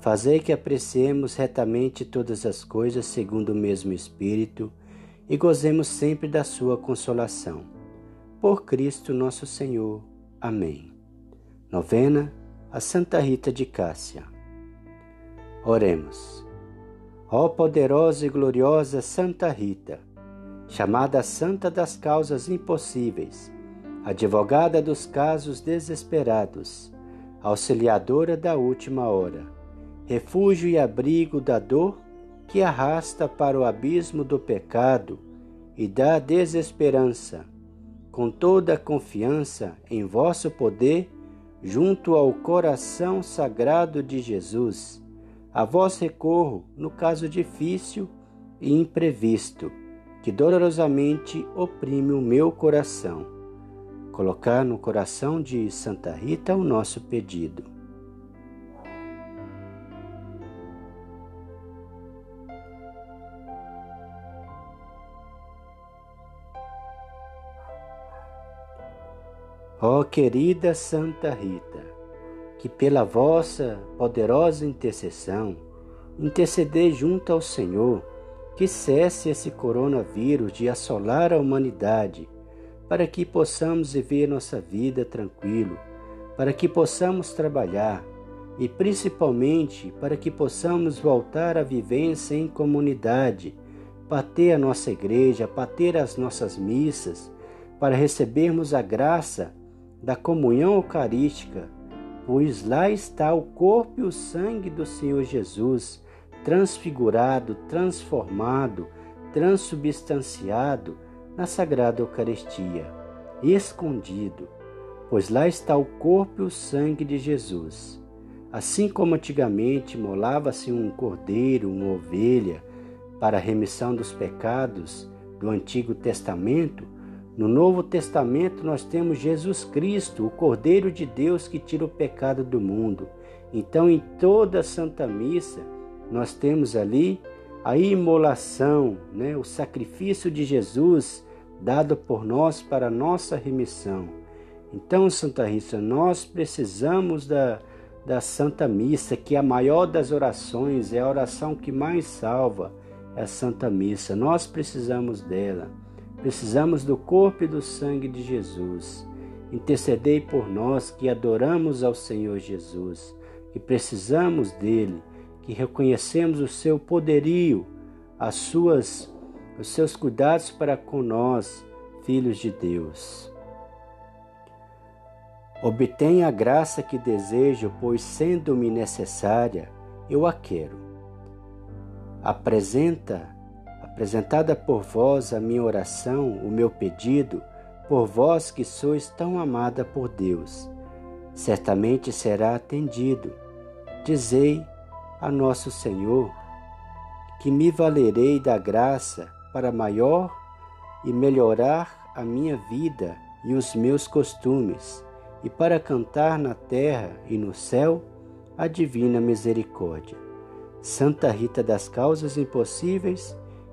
Fazei que apreciemos retamente todas as coisas segundo o mesmo Espírito e gozemos sempre da Sua consolação. Por Cristo nosso Senhor. Amém. Novena a Santa Rita de Cássia. Oremos. Ó poderosa e gloriosa Santa Rita, chamada Santa das Causas Impossíveis, advogada dos casos desesperados, auxiliadora da última hora refúgio e abrigo da dor que arrasta para o abismo do pecado e da desesperança. Com toda a confiança em vosso poder, junto ao coração sagrado de Jesus, a vós recorro no caso difícil e imprevisto, que dolorosamente oprime o meu coração. Colocar no coração de Santa Rita o nosso pedido. Querida Santa Rita, que pela vossa poderosa intercessão intercedei junto ao Senhor que cesse esse coronavírus de assolar a humanidade, para que possamos viver nossa vida tranquilo, para que possamos trabalhar e principalmente para que possamos voltar à vivência em comunidade, para ter a nossa igreja, para ter as nossas missas, para recebermos a graça da comunhão eucarística, pois lá está o corpo e o sangue do Senhor Jesus, transfigurado, transformado, transubstanciado na Sagrada Eucaristia, escondido, pois lá está o corpo e o sangue de Jesus. Assim como antigamente molava-se um cordeiro, uma ovelha, para a remissão dos pecados do Antigo Testamento, no Novo Testamento nós temos Jesus Cristo, o Cordeiro de Deus que tira o pecado do mundo. Então, em toda a Santa Missa, nós temos ali a imolação, né, o sacrifício de Jesus dado por nós para a nossa remissão. Então, Santa Rita, nós precisamos da, da Santa Missa, que é a maior das orações, é a oração que mais salva, é a Santa Missa. Nós precisamos dela. Precisamos do corpo e do sangue de Jesus. Intercedei por nós que adoramos ao Senhor Jesus, que precisamos dele, que reconhecemos o seu poderio, as suas os seus cuidados para com nós, filhos de Deus. Obtenha a graça que desejo, pois sendo-me necessária, eu a quero. Apresenta apresentada por vós a minha oração, o meu pedido, por vós que sois tão amada por Deus, certamente será atendido. Dizei a nosso Senhor que me valerei da graça para maior e melhorar a minha vida e os meus costumes, e para cantar na terra e no céu a divina misericórdia. Santa Rita das Causas Impossíveis,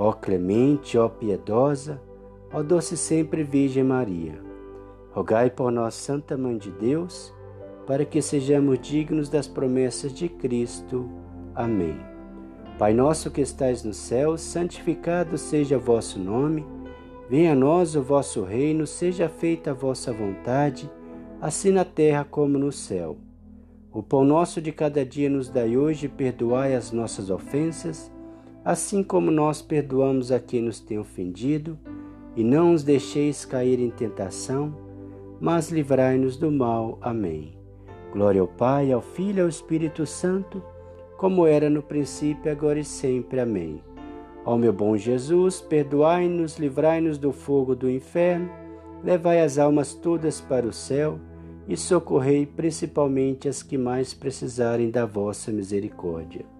Ó clemente, ó piedosa, ó doce sempre Virgem Maria, rogai por nós, Santa Mãe de Deus, para que sejamos dignos das promessas de Cristo. Amém. Pai nosso que estais no céu, santificado seja o vosso nome. Venha a nós o vosso reino, seja feita a vossa vontade, assim na terra como no céu. O pão nosso de cada dia nos dai hoje, perdoai as nossas ofensas, assim como nós perdoamos a quem nos tem ofendido, e não os deixeis cair em tentação, mas livrai-nos do mal. Amém. Glória ao Pai, ao Filho e ao Espírito Santo, como era no princípio, agora e sempre. Amém. Ó meu bom Jesus, perdoai-nos, livrai-nos do fogo do inferno, levai as almas todas para o céu e socorrei principalmente as que mais precisarem da vossa misericórdia.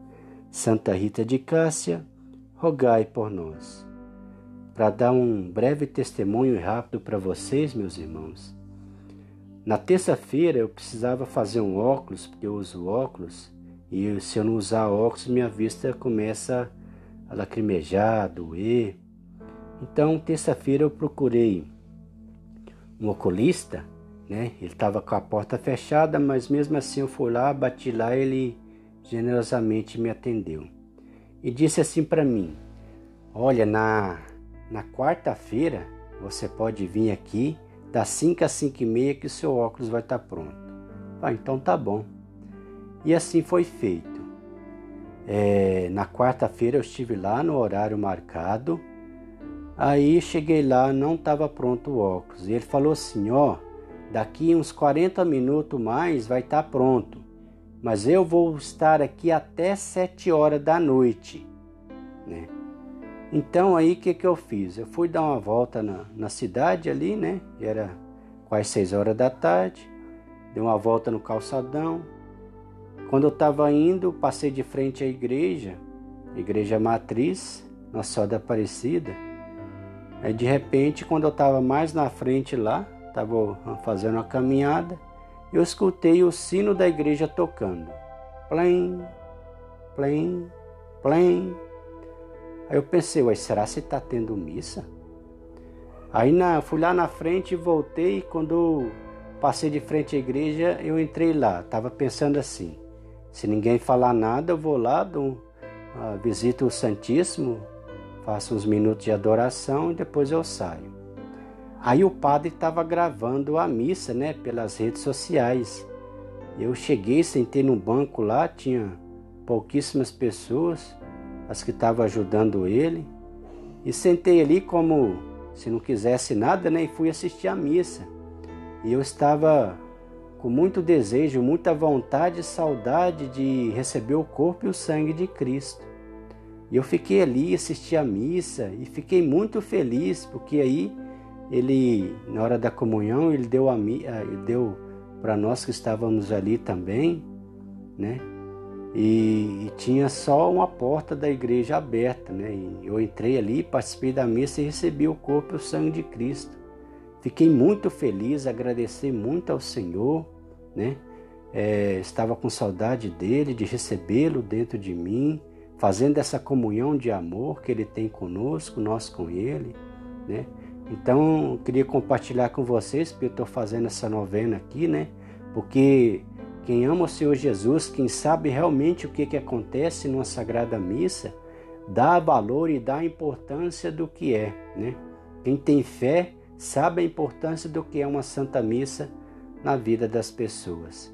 Santa Rita de Cássia, rogai por nós. Para dar um breve testemunho rápido para vocês, meus irmãos. Na terça-feira eu precisava fazer um óculos, porque eu uso óculos, e se eu não usar óculos, minha vista começa a lacrimejar, a doer. Então, terça-feira eu procurei um oculista, né? Ele estava com a porta fechada, mas mesmo assim eu fui lá, bati lá, ele generosamente me atendeu e disse assim para mim: Olha, na, na quarta-feira você pode vir aqui das 5 às 5 e meia que o seu óculos vai estar tá pronto. Ah, então tá bom. E assim foi feito. É, na quarta-feira eu estive lá no horário marcado. Aí cheguei lá, não estava pronto o óculos. E ele falou assim: Ó, daqui uns 40 minutos mais vai estar tá pronto mas eu vou estar aqui até sete horas da noite, né? Então aí o que, que eu fiz? Eu fui dar uma volta na, na cidade ali, né? Era quase seis horas da tarde, dei uma volta no calçadão. Quando eu estava indo, passei de frente à igreja, igreja matriz, Nossa Senhora da Aparecida. Aí de repente, quando eu estava mais na frente lá, estava fazendo uma caminhada, eu escutei o sino da igreja tocando. Plém, plém, plém. Aí eu pensei, ué, será que está tendo missa? Aí na, fui lá na frente e voltei. Quando passei de frente à igreja, eu entrei lá. Estava pensando assim: se ninguém falar nada, eu vou lá, dou, uh, visito o Santíssimo, faço uns minutos de adoração e depois eu saio. Aí o padre estava gravando a missa, né, pelas redes sociais. Eu cheguei, sentei no banco lá, tinha pouquíssimas pessoas, as que estavam ajudando ele, e sentei ali como se não quisesse nada, né, e fui assistir a missa. E eu estava com muito desejo, muita vontade e saudade de receber o corpo e o sangue de Cristo. E eu fiquei ali, assisti a missa e fiquei muito feliz, porque aí ele na hora da comunhão ele deu a deu para nós que estávamos ali também, né? E, e, tinha só uma porta da igreja aberta, né? E eu entrei ali, participei da missa e recebi o corpo e o sangue de Cristo. Fiquei muito feliz, agradeci muito ao Senhor, né? É, estava com saudade dele, de recebê-lo dentro de mim, fazendo essa comunhão de amor que ele tem conosco, nós com ele, né? Então, queria compartilhar com vocês, porque eu estou fazendo essa novena aqui, né? Porque quem ama o Senhor Jesus, quem sabe realmente o que, que acontece numa Sagrada Missa, dá valor e dá importância do que é, né? Quem tem fé sabe a importância do que é uma Santa Missa na vida das pessoas.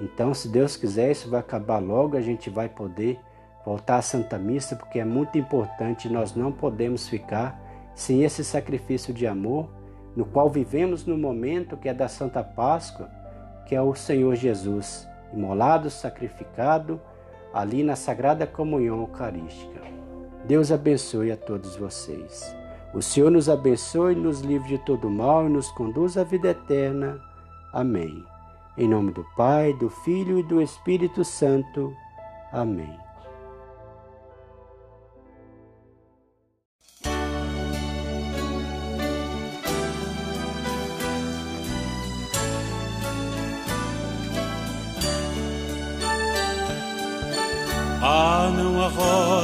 Então, se Deus quiser, isso vai acabar logo, a gente vai poder voltar à Santa Missa, porque é muito importante, nós não podemos ficar sem esse sacrifício de amor, no qual vivemos no momento que é da Santa Páscoa, que é o Senhor Jesus, imolado, sacrificado, ali na Sagrada Comunhão Eucarística. Deus abençoe a todos vocês. O Senhor nos abençoe, nos livre de todo mal e nos conduz à vida eterna. Amém. Em nome do Pai, do Filho e do Espírito Santo. Amém.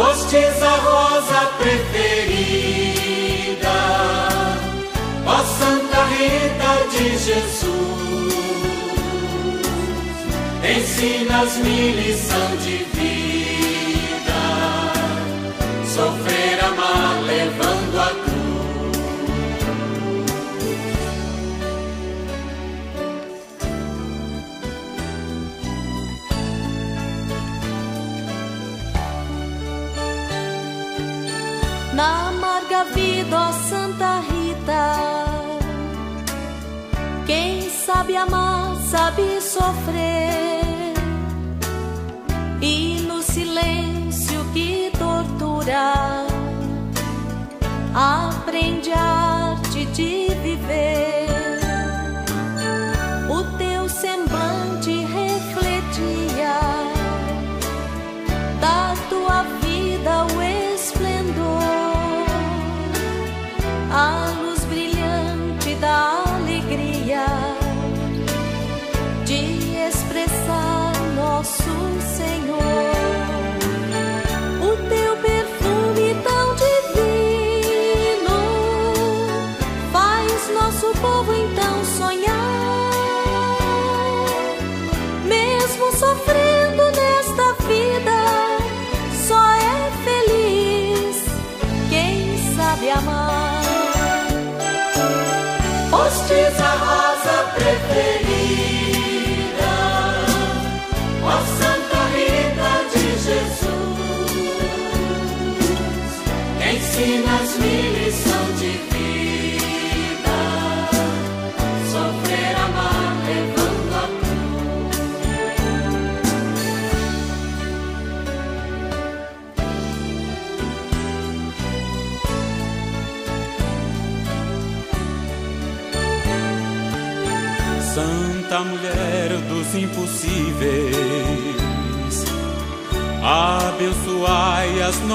Fostes a rosa preferida, ó Santa Rita de Jesus. Ensinas-me lição de vida, Na amarga vida, ó Santa Rita, quem sabe amar, sabe sofrer, e no silêncio que tortura, aprende a arte de viver.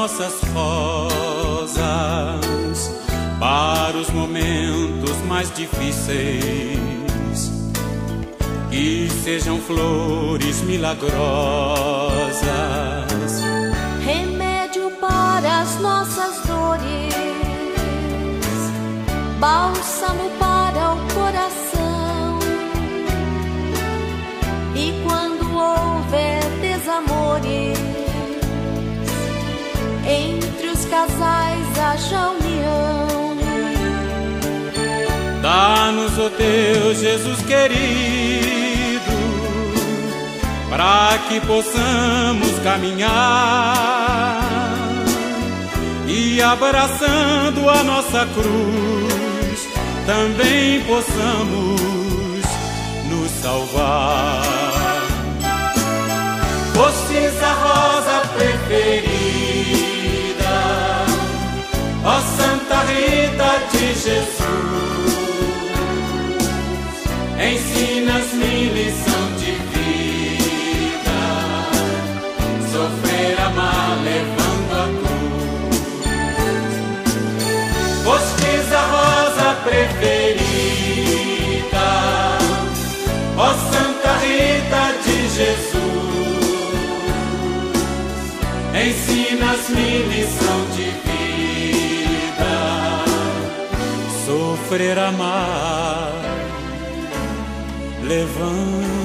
Nossas rosas para os momentos mais difíceis, que sejam flores milagrosas. remédio para as nossas dores, bálsamo para o coração. Ó Deus Jesus querido, para que possamos caminhar e abraçando a nossa cruz, também possamos nos salvar. Fostes a rosa preferida, ó Santa Rita de Jesus. Ensinas-me lição de vida, Sofrer, amar, levando a